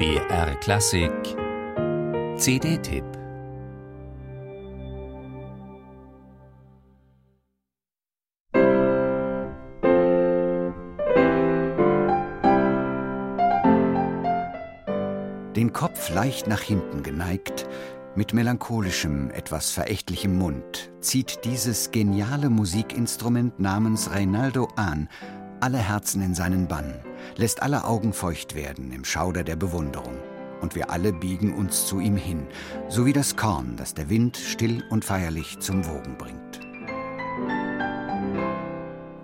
BR Klassik. CD-Tipp Den Kopf leicht nach hinten geneigt, mit melancholischem, etwas verächtlichem Mund zieht dieses geniale Musikinstrument namens Reinaldo Ahn alle Herzen in seinen Bann, lässt alle Augen feucht werden im Schauder der Bewunderung. Und wir alle biegen uns zu ihm hin, so wie das Korn, das der Wind still und feierlich zum Wogen bringt.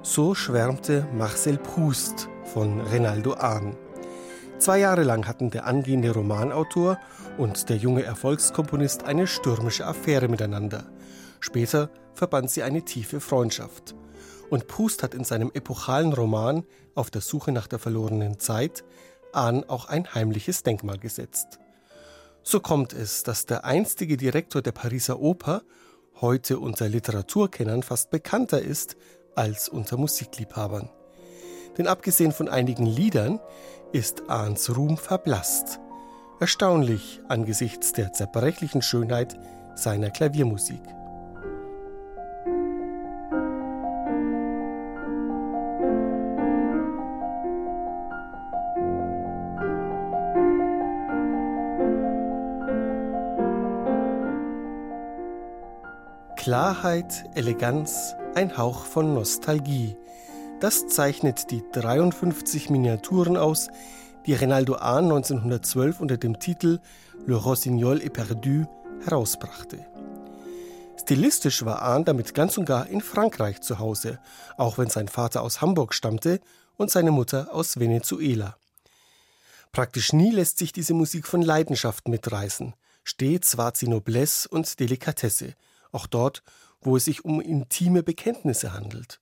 So schwärmte Marcel Proust von Renaldo Ahn. Zwei Jahre lang hatten der angehende Romanautor und der junge Erfolgskomponist eine stürmische Affäre miteinander. Später verband sie eine tiefe Freundschaft. Und Proust hat in seinem epochalen Roman Auf der Suche nach der verlorenen Zeit Ahn auch ein heimliches Denkmal gesetzt. So kommt es, dass der einstige Direktor der Pariser Oper heute unter Literaturkennern fast bekannter ist als unter Musikliebhabern. Denn abgesehen von einigen Liedern ist Ahns Ruhm verblasst. Erstaunlich angesichts der zerbrechlichen Schönheit seiner Klaviermusik. Klarheit, Eleganz, ein Hauch von Nostalgie. Das zeichnet die 53 Miniaturen aus, die Renaldo Ahn 1912 unter dem Titel Le Rossignol est perdu herausbrachte. Stilistisch war Ahn damit ganz und gar in Frankreich zu Hause, auch wenn sein Vater aus Hamburg stammte und seine Mutter aus Venezuela. Praktisch nie lässt sich diese Musik von Leidenschaft mitreißen. Stets war sie Noblesse und Delikatesse, auch dort, wo es sich um intime Bekenntnisse handelt.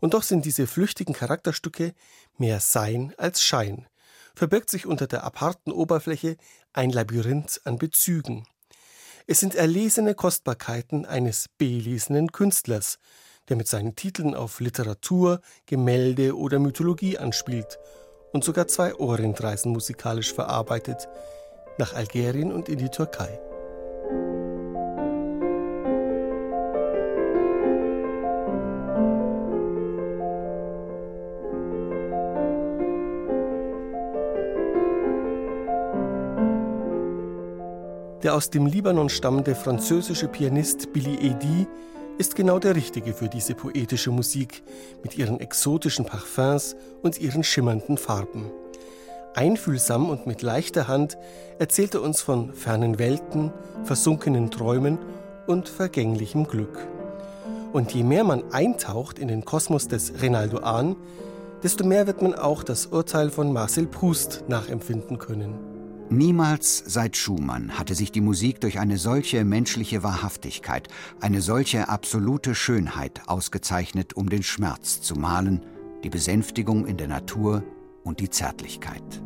Und doch sind diese flüchtigen Charakterstücke mehr Sein als Schein, verbirgt sich unter der aparten Oberfläche ein Labyrinth an Bezügen. Es sind erlesene Kostbarkeiten eines belesenen Künstlers, der mit seinen Titeln auf Literatur, Gemälde oder Mythologie anspielt und sogar zwei Orientreisen musikalisch verarbeitet, nach Algerien und in die Türkei. Der aus dem Libanon stammende französische Pianist Billy Eddy ist genau der Richtige für diese poetische Musik mit ihren exotischen Parfums und ihren schimmernden Farben. Einfühlsam und mit leichter Hand erzählt er uns von fernen Welten, versunkenen Träumen und vergänglichem Glück. Und je mehr man eintaucht in den Kosmos des Renaldo Ahn, desto mehr wird man auch das Urteil von Marcel Proust nachempfinden können. Niemals seit Schumann hatte sich die Musik durch eine solche menschliche Wahrhaftigkeit, eine solche absolute Schönheit ausgezeichnet, um den Schmerz zu malen, die Besänftigung in der Natur und die Zärtlichkeit.